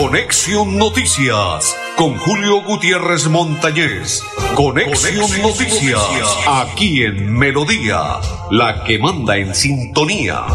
Conexión Noticias con Julio Gutiérrez Montañez. Conexión, Noticias, aquí en Melodía, la que manda en sintonía.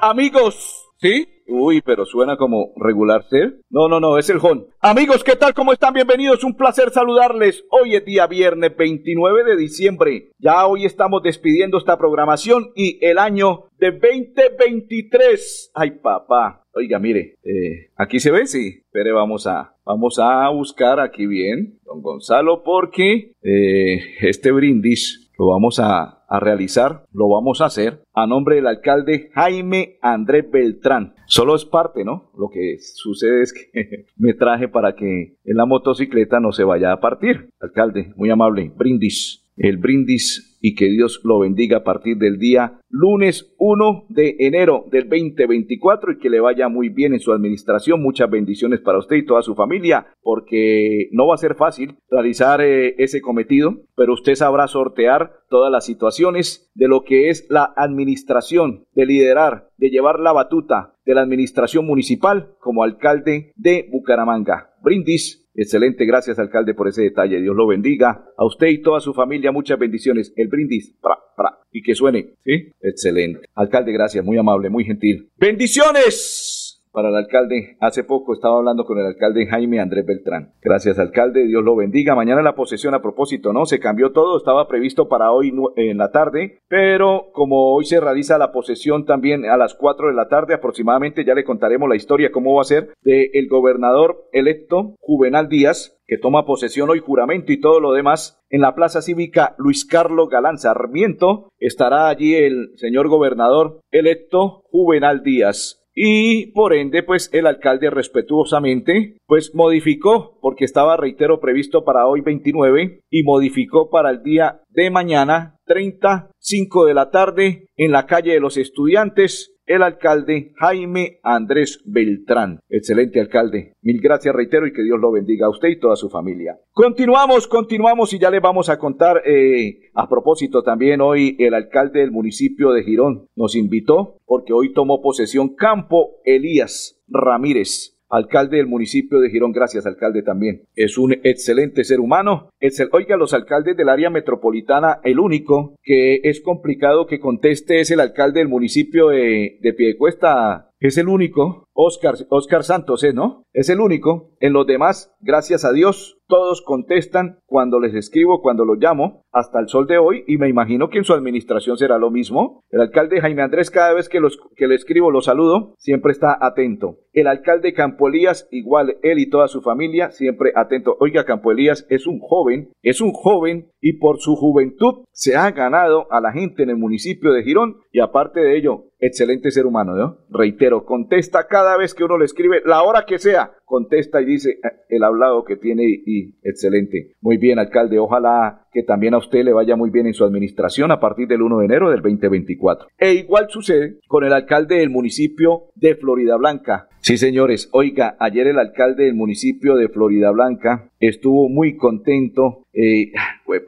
Amigos, ¿sí? Uy, pero suena como regular ser. No, no, no, es el Jon. Amigos, ¿qué tal? ¿Cómo están? Bienvenidos. Un placer saludarles. Hoy es día viernes 29 de diciembre. Ya hoy estamos despidiendo esta programación y el año de 2023. Ay, papá. Oiga, mire, eh, aquí se ve, sí. Pero vamos a, vamos a buscar aquí bien, don Gonzalo, porque eh, este brindis lo vamos a a realizar, lo vamos a hacer a nombre del alcalde Jaime Andrés Beltrán. Solo es parte, ¿no? Lo que sucede es que me traje para que en la motocicleta no se vaya a partir. Alcalde, muy amable, brindis. El brindis y que Dios lo bendiga a partir del día lunes 1 de enero del 2024 y que le vaya muy bien en su administración. Muchas bendiciones para usted y toda su familia, porque no va a ser fácil realizar eh, ese cometido, pero usted sabrá sortear todas las situaciones de lo que es la administración, de liderar, de llevar la batuta de la administración municipal como alcalde de Bucaramanga. Brindis Excelente, gracias alcalde por ese detalle. Dios lo bendiga. A usted y toda su familia muchas bendiciones. El brindis, pra, pra, y que suene. ¿Sí? Excelente. Alcalde, gracias, muy amable, muy gentil. Bendiciones para el alcalde. Hace poco estaba hablando con el alcalde Jaime Andrés Beltrán. Gracias, alcalde. Dios lo bendiga. Mañana la posesión a propósito, ¿no? Se cambió todo. Estaba previsto para hoy en la tarde, pero como hoy se realiza la posesión también a las 4 de la tarde aproximadamente, ya le contaremos la historia, cómo va a ser, del el gobernador electo Juvenal Díaz, que toma posesión hoy juramento y todo lo demás en la Plaza Cívica Luis Carlos Galán Sarmiento. Estará allí el señor gobernador electo Juvenal Díaz y por ende pues el alcalde respetuosamente pues modificó porque estaba reitero previsto para hoy 29 y modificó para el día de mañana 30 5 de la tarde en la calle de los estudiantes el alcalde Jaime Andrés Beltrán. Excelente alcalde. Mil gracias, reitero, y que Dios lo bendiga a usted y toda su familia. Continuamos, continuamos y ya le vamos a contar, eh, a propósito también hoy el alcalde del municipio de Girón nos invitó porque hoy tomó posesión Campo Elías Ramírez alcalde del municipio de Girón. Gracias, alcalde, también. Es un excelente ser humano. Oiga, los alcaldes del área metropolitana, el único que es complicado que conteste es el alcalde del municipio de, de Piedecuesta, es el único Oscar, Oscar Santos, ¿eh, ¿no? Es el único. En los demás, gracias a Dios, todos contestan cuando les escribo, cuando los llamo, hasta el sol de hoy, y me imagino que en su administración será lo mismo. El alcalde Jaime Andrés, cada vez que, los, que le escribo, lo saludo, siempre está atento. El alcalde Campo Elías, igual él y toda su familia, siempre atento. Oiga, Campo Elías es un joven, es un joven, y por su juventud se ha ganado a la gente en el municipio de Girón, y aparte de ello, excelente ser humano, ¿no? Reitero, contesta cada vez que uno le escribe, la hora que sea, contesta y dice ah, el hablado que tiene y, excelente. Muy bien, alcalde, ojalá que también a usted le vaya muy bien en su administración a partir del 1 de enero del 2024. E igual sucede con el alcalde del municipio de Florida Blanca. Sí, señores, oiga, ayer el alcalde del municipio de Florida Blanca estuvo muy contento. Eh,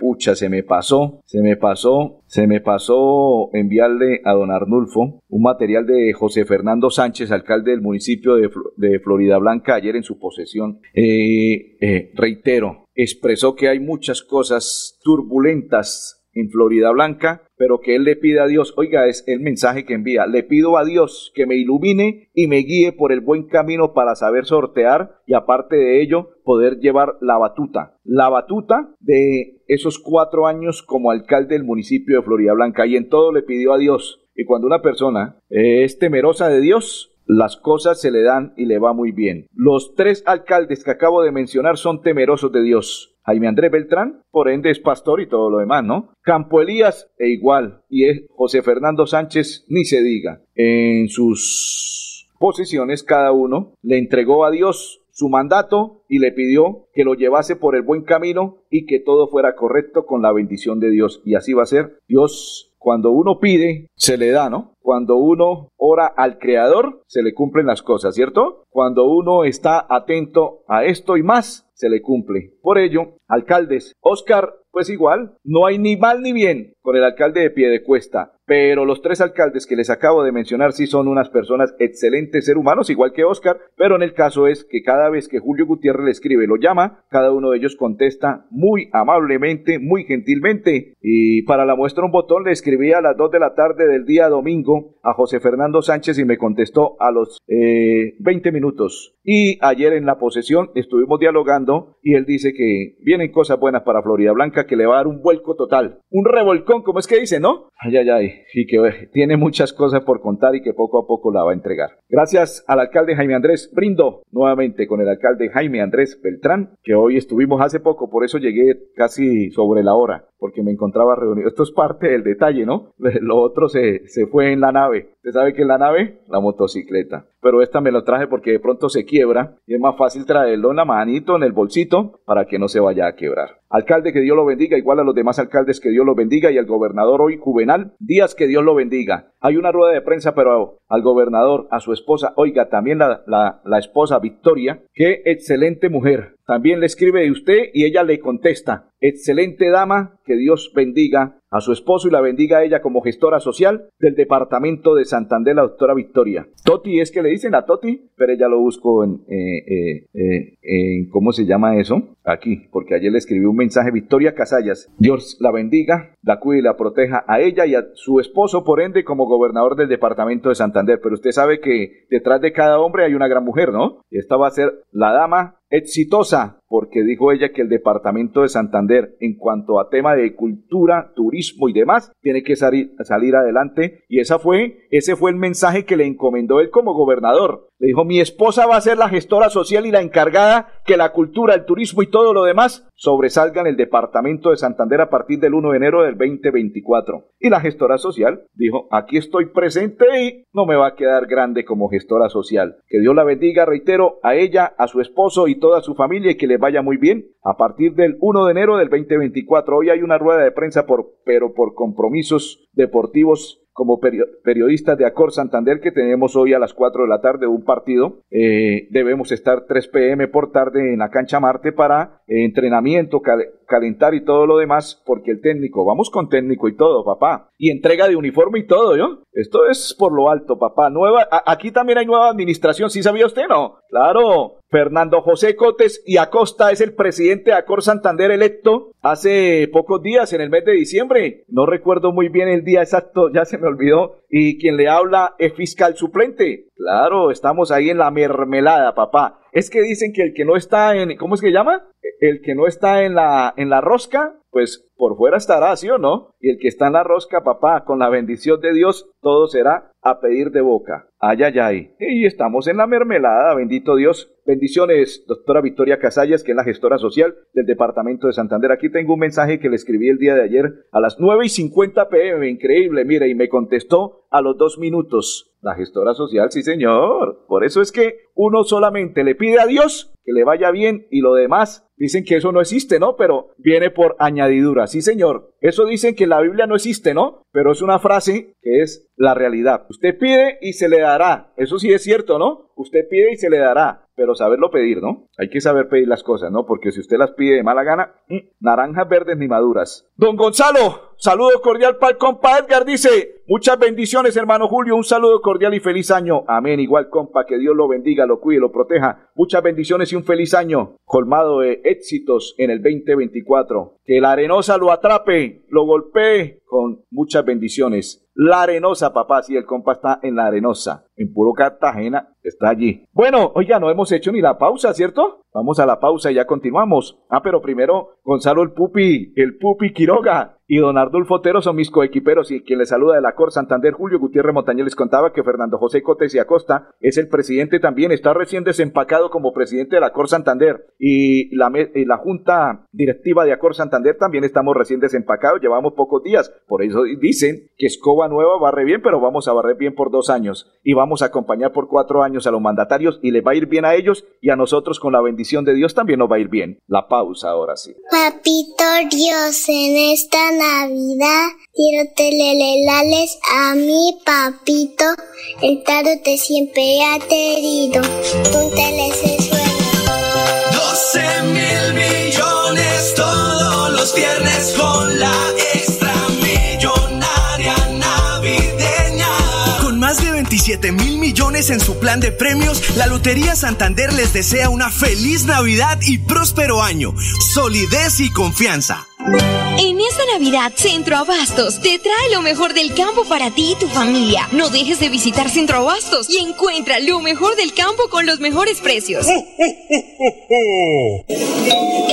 pucha, se me pasó, se me pasó, se me pasó enviarle a don Arnulfo un material de José Fernando Sánchez, alcalde del municipio de, de Florida Blanca, ayer en su posesión. Eh, eh, reitero, expresó que hay muchas cosas turbulentas en Florida Blanca, pero que él le pide a Dios, oiga, es el mensaje que envía, le pido a Dios que me ilumine y me guíe por el buen camino para saber sortear y aparte de ello poder llevar la batuta, la batuta de esos cuatro años como alcalde del municipio de Florida Blanca y en todo le pidió a Dios. Y cuando una persona es temerosa de Dios, las cosas se le dan y le va muy bien. Los tres alcaldes que acabo de mencionar son temerosos de Dios. Jaime Andrés Beltrán, por ende es pastor y todo lo demás, ¿no? Campo Elías e igual, y es José Fernando Sánchez, ni se diga. En sus posiciones cada uno le entregó a Dios su mandato y le pidió que lo llevase por el buen camino y que todo fuera correcto con la bendición de Dios. Y así va a ser. Dios cuando uno pide, se le da, ¿no? Cuando uno ora al Creador, se le cumplen las cosas, ¿cierto? Cuando uno está atento a esto y más, se le cumple. Por ello, alcaldes, Oscar, pues igual, no hay ni mal ni bien con el alcalde de Piedecuesta. Pero los tres alcaldes que les acabo de mencionar sí son unas personas excelentes ser humanos, igual que Oscar, pero en el caso es que cada vez que Julio Gutiérrez le escribe, lo llama, cada uno de ellos contesta muy amablemente, muy gentilmente. Y para la muestra un botón le escribí a las 2 de la tarde del día domingo a José Fernando Sánchez y me contestó a los 20 eh, minutos. Y ayer en la posesión estuvimos dialogando y él dice que vienen cosas buenas para Florida Blanca, que le va a dar un vuelco total, un revolcón, como es que dice, ¿no? Ay, ay, ay, y que tiene muchas cosas por contar y que poco a poco la va a entregar. Gracias al alcalde Jaime Andrés Brindo, nuevamente con el alcalde Jaime Andrés Beltrán, que hoy estuvimos hace poco, por eso llegué casi sobre la hora porque me encontraba reunido. Esto es parte del detalle, ¿no? Lo otro se, se fue en la nave. ¿Usted sabe qué es la nave? La motocicleta. Pero esta me lo traje porque de pronto se quiebra y es más fácil traerlo en la manito, en el bolsito, para que no se vaya a quebrar. Alcalde, que Dios lo bendiga, igual a los demás alcaldes, que Dios lo bendiga, y al gobernador hoy, Juvenal Díaz, que Dios lo bendiga. Hay una rueda de prensa, pero al gobernador, a su esposa, oiga, también la, la, esposa Victoria, qué excelente mujer. También le escribe de usted y ella le contesta, excelente dama, que Dios bendiga a su esposo y la bendiga a ella como gestora social del departamento de Santander, la doctora Victoria. Toti es que le dicen a Toti, pero ella lo busco en, eh, eh, eh, en ¿cómo se llama eso? Aquí, porque ayer le escribió un mensaje Victoria Casallas. Dios la bendiga, la cuide y la proteja a ella y a su esposo, por ende, como gobernador del departamento de Santander. Pero usted sabe que detrás de cada hombre hay una gran mujer, ¿no? Esta va a ser la dama exitosa, porque dijo ella que el departamento de Santander, en cuanto a tema de cultura, turismo y demás, tiene que salir, salir adelante. Y esa fue, ese fue el mensaje que le encomendó él como gobernador. Le dijo, mi esposa va a ser la gestora social y la encargada que la cultura, el turismo y todo lo demás sobresalgan el departamento de Santander a partir del 1 de enero del 2024. Y la gestora social dijo, aquí estoy presente y no me va a quedar grande como gestora social. Que Dios la bendiga, reitero, a ella, a su esposo y toda su familia y que le vaya muy bien. A partir del 1 de enero del 2024, hoy hay una rueda de prensa, por, pero por compromisos deportivos como periodistas de Acor Santander que tenemos hoy a las 4 de la tarde un partido. Eh, debemos estar 3 pm por tarde en la cancha Marte para eh, entrenamiento, calentar y todo lo demás, porque el técnico, vamos con técnico y todo, papá. Y entrega de uniforme y todo, ¿yo? Esto es por lo alto, papá. Nueva, aquí también hay nueva administración, ¿sí sabía usted, no? Claro, Fernando José Cotes y Acosta es el presidente de Acor Santander electo hace pocos días, en el mes de diciembre. No recuerdo muy bien el día exacto, ya se me olvidó. Y quien le habla es fiscal suplente. Claro, estamos ahí en la mermelada, papá. Es que dicen que el que no está en, ¿cómo es que llama? El que no está en la, en la rosca, pues por fuera estará, ¿sí o no? Y el que está en la rosca, papá, con la bendición de Dios, todo será a pedir de boca. Ay, ay, ay. Y estamos en la mermelada, bendito Dios. Bendiciones, doctora Victoria Casallas, que es la gestora social del departamento de Santander. Aquí tengo un mensaje que le escribí el día de ayer a las 9 y 50 pm. Increíble, mire, y me contestó a los dos minutos. La gestora social, sí señor. Por eso es que uno solamente le pide a Dios que le vaya bien y lo demás dicen que eso no existe, ¿no? Pero viene por añadidura. Sí señor. Eso dicen que la Biblia no existe, ¿no? Pero es una frase que es la realidad. Usted pide y se le dará. Eso sí es cierto, ¿no? Usted pide y se le dará pero saberlo pedir, ¿no? Hay que saber pedir las cosas, ¿no? Porque si usted las pide de mala gana, mm, naranjas verdes ni maduras. Don Gonzalo, saludo cordial para el compa Edgar, dice, muchas bendiciones, hermano Julio, un saludo cordial y feliz año. Amén, igual compa, que Dios lo bendiga, lo cuide, lo proteja. Muchas bendiciones y un feliz año, colmado de éxitos en el 2024. Que la arenosa lo atrape, lo golpee con muchas bendiciones. La Arenosa, papá, si el compa está en La Arenosa, en puro Cartagena, está allí. Bueno, oiga, no hemos hecho ni la pausa, ¿cierto? Vamos a la pausa y ya continuamos. Ah, pero primero, Gonzalo el Pupi, el Pupi Quiroga y don Ardulfo Otero son mis coequiperos y quien les saluda de la Cor Santander, Julio Gutiérrez Montañez les contaba que Fernando José Cotes y Acosta es el presidente también, está recién desempacado como presidente de la Cor Santander y la, y la Junta Directiva de Acor Santander también estamos recién desempacados, llevamos pocos días, por eso dicen que escoba nueva barre bien, pero vamos a barrer bien por dos años y vamos a acompañar por cuatro años a los mandatarios y les va a ir bien a ellos y a nosotros con la bendición de Dios también nos va a ir bien. La pausa ahora sí. Papito Dios, en esta Navidad quiero telelelales a mi papito. El tarot te siempre ha querido. Tú ese sueño. 12 mil millones todos los viernes con la extra millonaria navideña. Con más de 27 mil millones en su plan de premios, la Lotería Santander les desea una feliz Navidad y próspero año. Solidez y confianza. En esta Navidad, Centro Abastos te trae lo mejor del campo para ti y tu familia. No dejes de visitar Centro Abastos y encuentra lo mejor del campo con los mejores precios.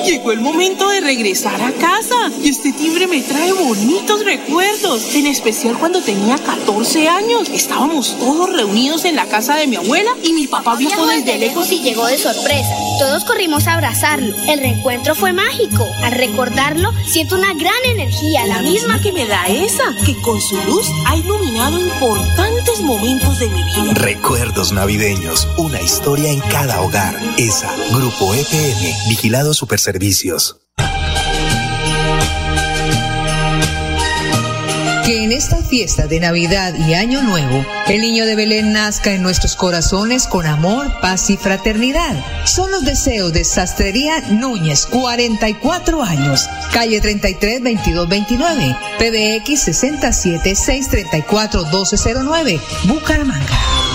Llegó el momento de regresar a casa y este timbre me trae bonitos recuerdos, en especial cuando tenía 14 años. Estábamos todos reunidos en la casa de mi abuela y mi papá viajó desde lejos y llegó de sorpresa. Todos corrimos a abrazarlo. El reencuentro fue mágico. Al recordarlo, siento una gran energía, la, misma que me da esa, que con su luz ha iluminado importantes momentos de mi vida. Recuerdos navideños, una historia en cada hogar. ESA, Grupo EPM, Vigilado Que en esta fiesta de Navidad y Año Nuevo, el niño de Belén nazca en nuestros corazones con amor, paz y fraternidad. Son los deseos de Sastrería Núñez, 44 años, calle 33 22 29, PBX 67 634 1209, Bucaramanga.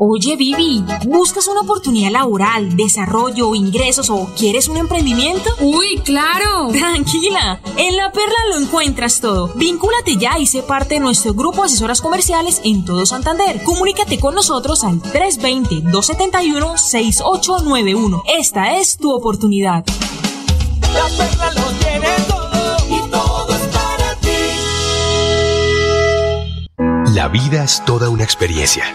Oye, Vivi, ¿buscas una oportunidad laboral, desarrollo, ingresos o quieres un emprendimiento? Uy, claro. Tranquila, en La Perla lo encuentras todo. Vincúlate ya y sé parte de nuestro grupo de asesoras comerciales en todo Santander. Comunícate con nosotros al 320-271-6891. Esta es tu oportunidad. La Perla lo tiene todo y todo es para ti. La vida es toda una experiencia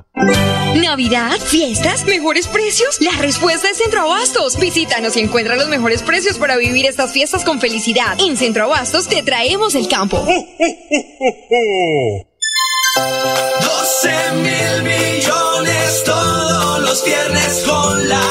¿Navidad? ¿Fiestas? ¿Mejores precios? La respuesta es Centro Abastos. Visítanos y encuentra los mejores precios para vivir estas fiestas con felicidad. En Centro Abastos te traemos el campo. 12 mil millones todos los viernes con la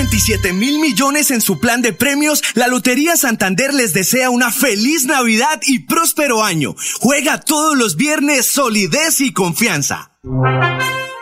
27 mil millones en su plan de premios, la Lotería Santander les desea una feliz Navidad y próspero año. Juega todos los viernes solidez y confianza.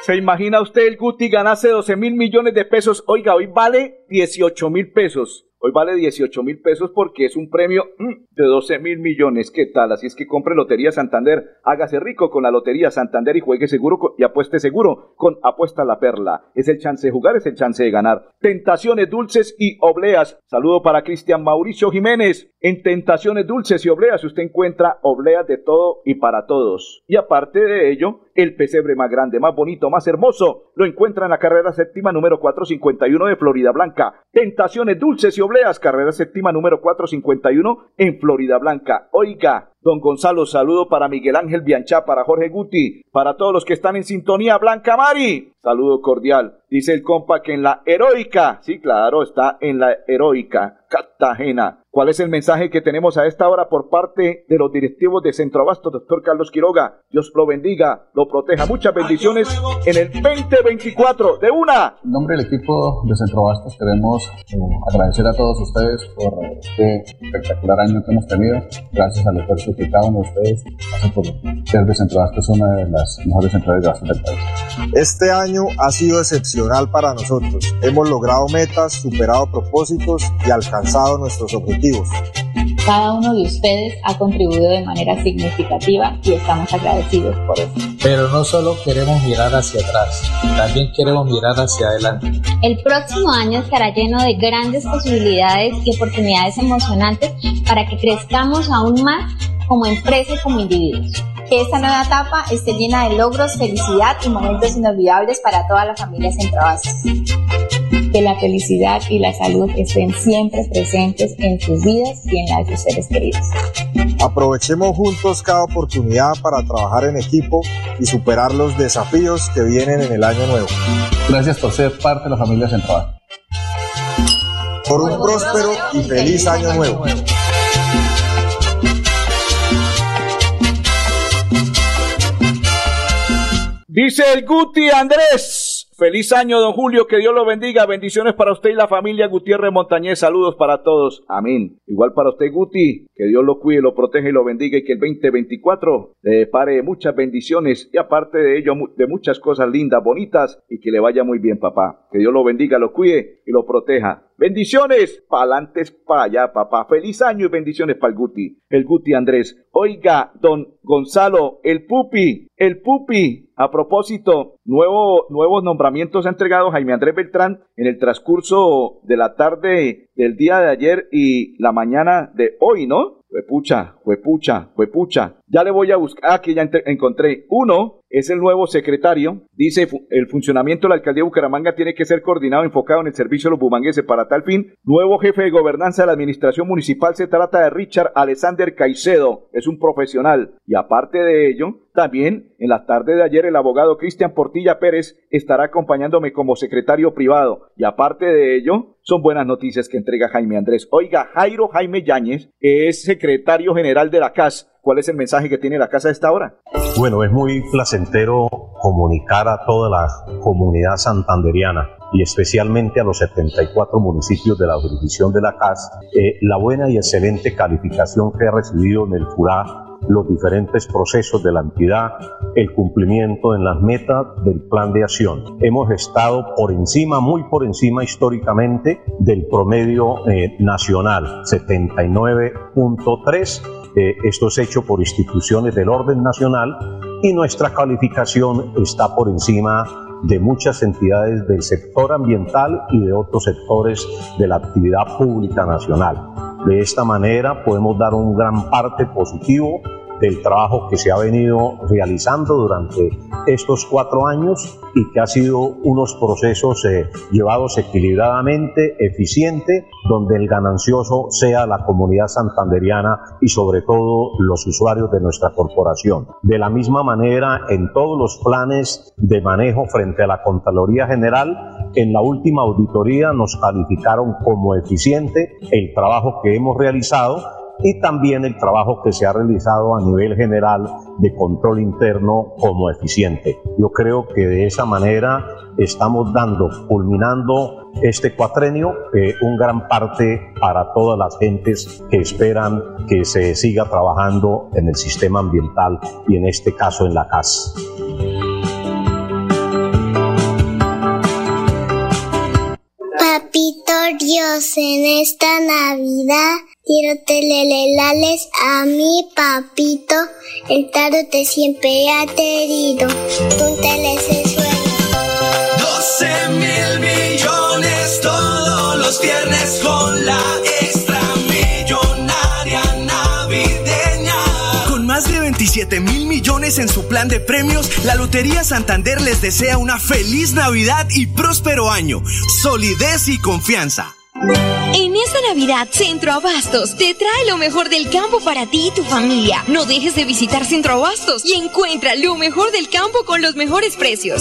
¿Se imagina usted el Guti ganase 12 mil millones de pesos? Oiga, hoy vale 18 mil pesos. Hoy vale 18 mil pesos porque es un premio mm, de 12 mil millones. ¿Qué tal? Así es que compre Lotería Santander. Hágase rico con la Lotería Santander y juegue seguro y apueste seguro con Apuesta la Perla. Es el chance de jugar, es el chance de ganar. Tentaciones dulces y obleas. Saludo para Cristian Mauricio Jiménez. En Tentaciones dulces y obleas usted encuentra obleas de todo y para todos. Y aparte de ello, el pesebre más grande, más bonito, más hermoso, lo encuentra en la carrera séptima número 451 de Florida Blanca. Tentaciones dulces y obleas, carrera séptima número 451 en Florida Blanca. Oiga, Don Gonzalo, saludo para Miguel Ángel Bianchá, para Jorge Guti, para todos los que están en sintonía. Blanca Mari, saludo cordial. Dice el compa que en la heroica, sí, claro, está en la heroica Cartagena. ¿Cuál es el mensaje que tenemos a esta hora por parte de los directivos de Centro Abasto, doctor Carlos Quiroga? Dios lo bendiga, lo proteja. Muchas bendiciones en el 2024 de una. En nombre del equipo de Centro Abastos queremos eh, agradecer a todos ustedes por este espectacular año que hemos tenido. Gracias al esfuerzo que cada uno de ustedes hace por ser de Centro Abastos una de las mejores centrales de abastos del país. Este año ha sido excepcional para nosotros. Hemos logrado metas, superado propósitos y alcanzado nuestros objetivos. Cada uno de ustedes ha contribuido de manera significativa y estamos agradecidos por eso. Pero no solo queremos mirar hacia atrás, también queremos mirar hacia adelante. El próximo año estará lleno de grandes posibilidades y oportunidades emocionantes para que crezcamos aún más como empresa y como individuos. Que esta nueva etapa esté llena de logros, felicidad y momentos inolvidables para toda la familia Centroasis. Que la felicidad y la salud estén siempre presentes en sus vidas y en las de sus seres queridos. Aprovechemos juntos cada oportunidad para trabajar en equipo y superar los desafíos que vienen en el año nuevo. Gracias por ser parte de la familia Centroasis. Por un próspero y feliz año nuevo. Dice el Guti Andrés. Feliz año, don Julio, que Dios lo bendiga. Bendiciones para usted y la familia Gutiérrez Montañez. Saludos para todos. Amén. Igual para usted, Guti, que Dios lo cuide, lo protege y lo bendiga y que el 2024 le pare muchas bendiciones y aparte de ello, de muchas cosas lindas, bonitas y que le vaya muy bien, papá. Que Dios lo bendiga, lo cuide y lo proteja. Bendiciones, pa'lantes para allá, papá. Feliz año y bendiciones para el Guti, el Guti Andrés. Oiga, don Gonzalo, el Pupi, el Pupi. A propósito, nuevo, nuevos nombramientos ha entregado Jaime Andrés Beltrán en el transcurso de la tarde del día de ayer y la mañana de hoy, ¿no? Huepucha, huepucha, huepucha. Ya le voy a buscar. Aquí ya encontré. Uno es el nuevo secretario. Dice el funcionamiento de la alcaldía de Bucaramanga tiene que ser coordinado, enfocado en el servicio de los bumangueses. Para tal fin, nuevo jefe de gobernanza de la administración municipal se trata de Richard Alexander Caicedo. Es un profesional. Y aparte de ello, también en la tarde de ayer el abogado Cristian Portilla Pérez estará acompañándome como secretario privado. Y aparte de ello, son buenas noticias que entrega Jaime Andrés. Oiga, Jairo Jaime Yáñez es secretario general de la CAS. ¿Cuál es el mensaje que tiene la casa a esta hora? Bueno, es muy placentero comunicar a toda la comunidad santanderiana y especialmente a los 74 municipios de la jurisdicción de la CAS eh, la buena y excelente calificación que ha recibido en el FURA los diferentes procesos de la entidad, el cumplimiento en las metas del plan de acción. Hemos estado por encima, muy por encima históricamente del promedio eh, nacional, 79.3. Eh, esto es hecho por instituciones del orden nacional y nuestra calificación está por encima de muchas entidades del sector ambiental y de otros sectores de la actividad pública nacional. De esta manera podemos dar un gran parte positivo del trabajo que se ha venido realizando durante estos cuatro años y que ha sido unos procesos eh, llevados equilibradamente, eficiente, donde el ganancioso sea la comunidad santanderiana y sobre todo los usuarios de nuestra corporación. De la misma manera, en todos los planes de manejo frente a la Contraloría General, en la última auditoría nos calificaron como eficiente el trabajo que hemos realizado y también el trabajo que se ha realizado a nivel general de control interno como eficiente. Yo creo que de esa manera estamos dando, culminando este cuatrenio, eh, un gran parte para todas las gentes que esperan que se siga trabajando en el sistema ambiental y en este caso en la CAS. Papito Dios, en esta Navidad quiero telelelales a mi papito, el te siempre ha querido, tú te suelo. 12 mil millones todos los viernes con la 27 mil millones en su plan de premios, la Lotería Santander les desea una feliz Navidad y próspero año, solidez y confianza. En esta Navidad, Centro Abastos te trae lo mejor del campo para ti y tu familia. No dejes de visitar Centro Abastos y encuentra lo mejor del campo con los mejores precios.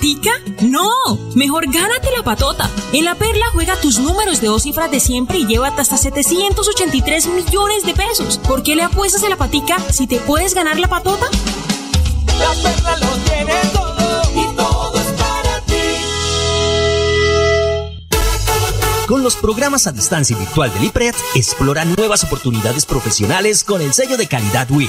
¿Patica? No, mejor gánate la patota. En la Perla juega tus números de dos cifras de siempre y llévate hasta 783 millones de pesos. ¿Por qué le apuestas a la patica si te puedes ganar la patota? La perla lo tiene todo y todo es para ti. Con los programas a distancia y virtual del IPRED, explora nuevas oportunidades profesionales con el sello de calidad WIS.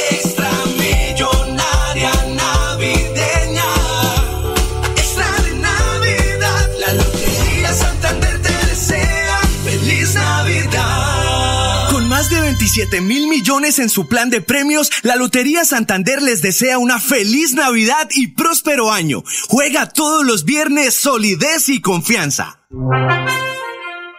27 mil millones en su plan de premios, la Lotería Santander les desea una feliz Navidad y próspero año. Juega todos los viernes solidez y confianza.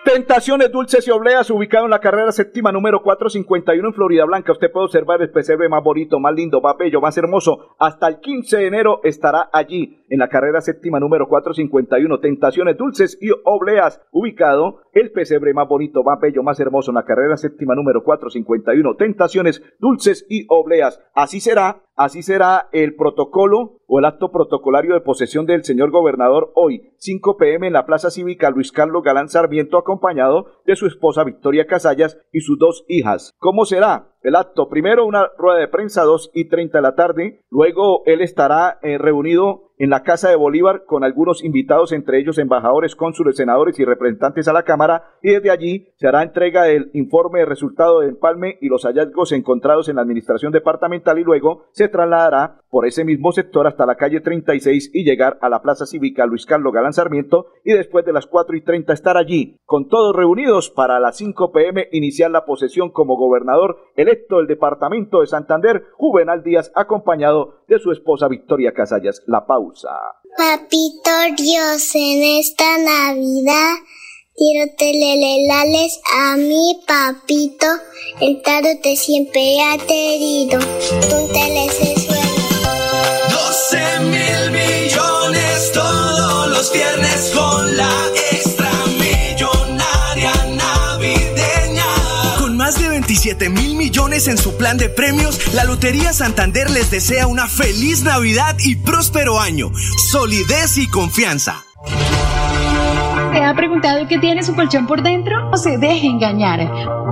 Tentaciones Dulces y Obleas, ubicado en la carrera séptima número 451 en Florida Blanca. Usted puede observar el pesebre más bonito, más lindo, más bello, más hermoso. Hasta el 15 de enero estará allí, en la carrera séptima número 451. Tentaciones Dulces y Obleas, ubicado el pesebre más bonito, más bello, más hermoso en la carrera séptima número 451. Tentaciones Dulces y Obleas. Así será, así será el protocolo o el acto protocolario de posesión del señor gobernador hoy, 5 pm en la Plaza Cívica Luis Carlos Galán Sarmiento, acompañado de su esposa Victoria Casallas y sus dos hijas. ¿Cómo será? El acto, primero una rueda de prensa, 2 y 30 de la tarde, luego él estará eh, reunido en la Casa de Bolívar con algunos invitados, entre ellos embajadores, cónsules, senadores y representantes a la Cámara, y desde allí se hará entrega del informe de resultado del empalme y los hallazgos encontrados en la administración departamental y luego se trasladará por ese mismo sector hasta la calle 36 y llegar a la Plaza Cívica Luis Carlos Galán Sarmiento y después de las 4 y 30 estar allí con todos reunidos para las 5 pm iniciar la posesión como gobernador electo del departamento de Santander, Juvenal Díaz acompañado de su esposa Victoria Casallas. La pausa. Papito Dios, en esta Navidad quiero telelelales a mi papito. El tarot te siempre ha querido. Tú 12 mil millones todos los viernes con la de 27 mil millones en su plan de premios, la Lotería Santander les desea una feliz Navidad y próspero año. Solidez y confianza. ¿Te ha preguntado qué tiene su colchón por dentro? No se deje engañar.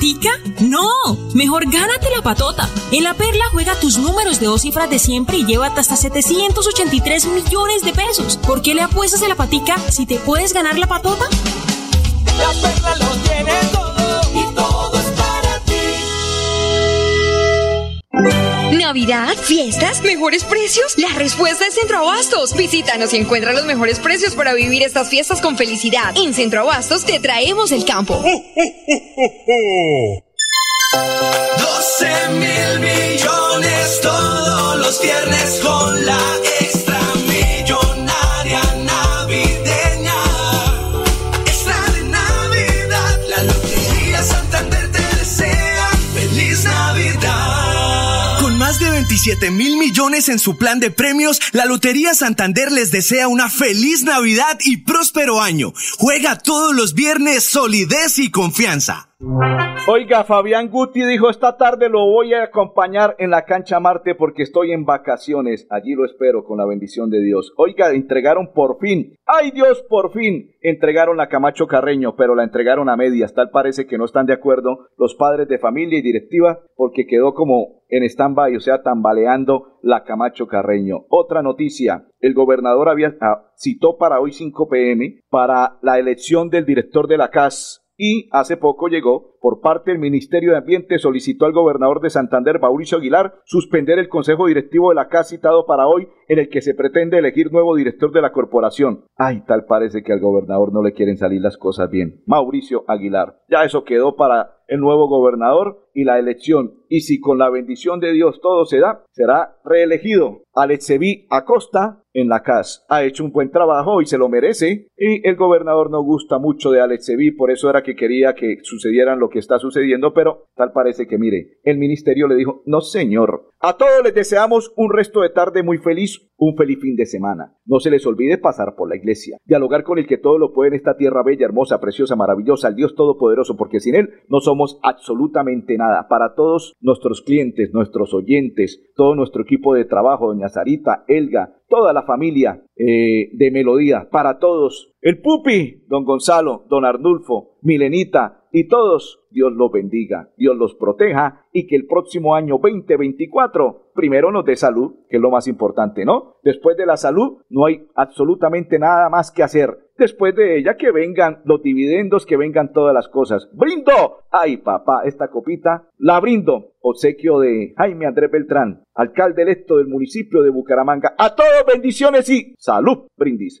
¿Patica? No, mejor gánate la patota. En la Perla juega tus números de dos cifras de siempre y llévate hasta 783 millones de pesos. ¿Por qué le apuestas a la patica si te puedes ganar la patota? La perla lo tiene todo ¿Navidad? ¿Fiestas? ¿Mejores precios? La respuesta es Centro Abastos. Visítanos y encuentra los mejores precios para vivir estas fiestas con felicidad. En Centro Abastos te traemos el campo. 12 mil millones todos los viernes con la 27 mil millones en su plan de premios, la Lotería Santander les desea una feliz Navidad y próspero año. Juega todos los viernes solidez y confianza. Oiga, Fabián Guti dijo, esta tarde lo voy a acompañar en la cancha Marte porque estoy en vacaciones. Allí lo espero con la bendición de Dios. Oiga, entregaron por fin, ay Dios, por fin, entregaron la Camacho Carreño, pero la entregaron a medias. Tal parece que no están de acuerdo los padres de familia y directiva porque quedó como en stand-by, o sea, tambaleando la Camacho Carreño. Otra noticia, el gobernador había, ah, citó para hoy 5 pm para la elección del director de la CAS y hace poco llegó por parte del Ministerio de Ambiente solicitó al gobernador de Santander, Mauricio Aguilar, suspender el consejo directivo de la CAS citado para hoy en el que se pretende elegir nuevo director de la corporación. Ay, tal parece que al gobernador no le quieren salir las cosas bien. Mauricio Aguilar. Ya eso quedó para el nuevo gobernador y la elección. Y si con la bendición de Dios todo se da, será reelegido. Alexevi Acosta en la CAS. Ha hecho un buen trabajo y se lo merece. Y el gobernador no gusta mucho de Alexevi, por eso era que quería que sucedieran lo que está sucediendo, pero tal parece que, mire, el ministerio le dijo, no señor. A todos les deseamos un resto de tarde muy feliz, un feliz fin de semana. No se les olvide pasar por la iglesia, dialogar con el que todo lo puede en esta tierra bella, hermosa, preciosa, maravillosa, el Dios Todopoderoso, porque sin Él no somos absolutamente nada. Para todos nuestros clientes, nuestros oyentes, todo nuestro equipo de trabajo, doña Sarita, Elga, toda la familia eh, de Melodía, para todos. El Pupi, don Gonzalo, don Arnulfo, Milenita y todos, Dios los bendiga, Dios los proteja y que el próximo año 2024 primero nos dé salud, que es lo más importante, ¿no? Después de la salud no hay absolutamente nada más que hacer. Después de ella que vengan los dividendos, que vengan todas las cosas. ¡Brindo! Ay, papá, esta copita la brindo. Obsequio de Jaime Andrés Beltrán, alcalde electo del municipio de Bucaramanga. A todos bendiciones y salud. Brindis.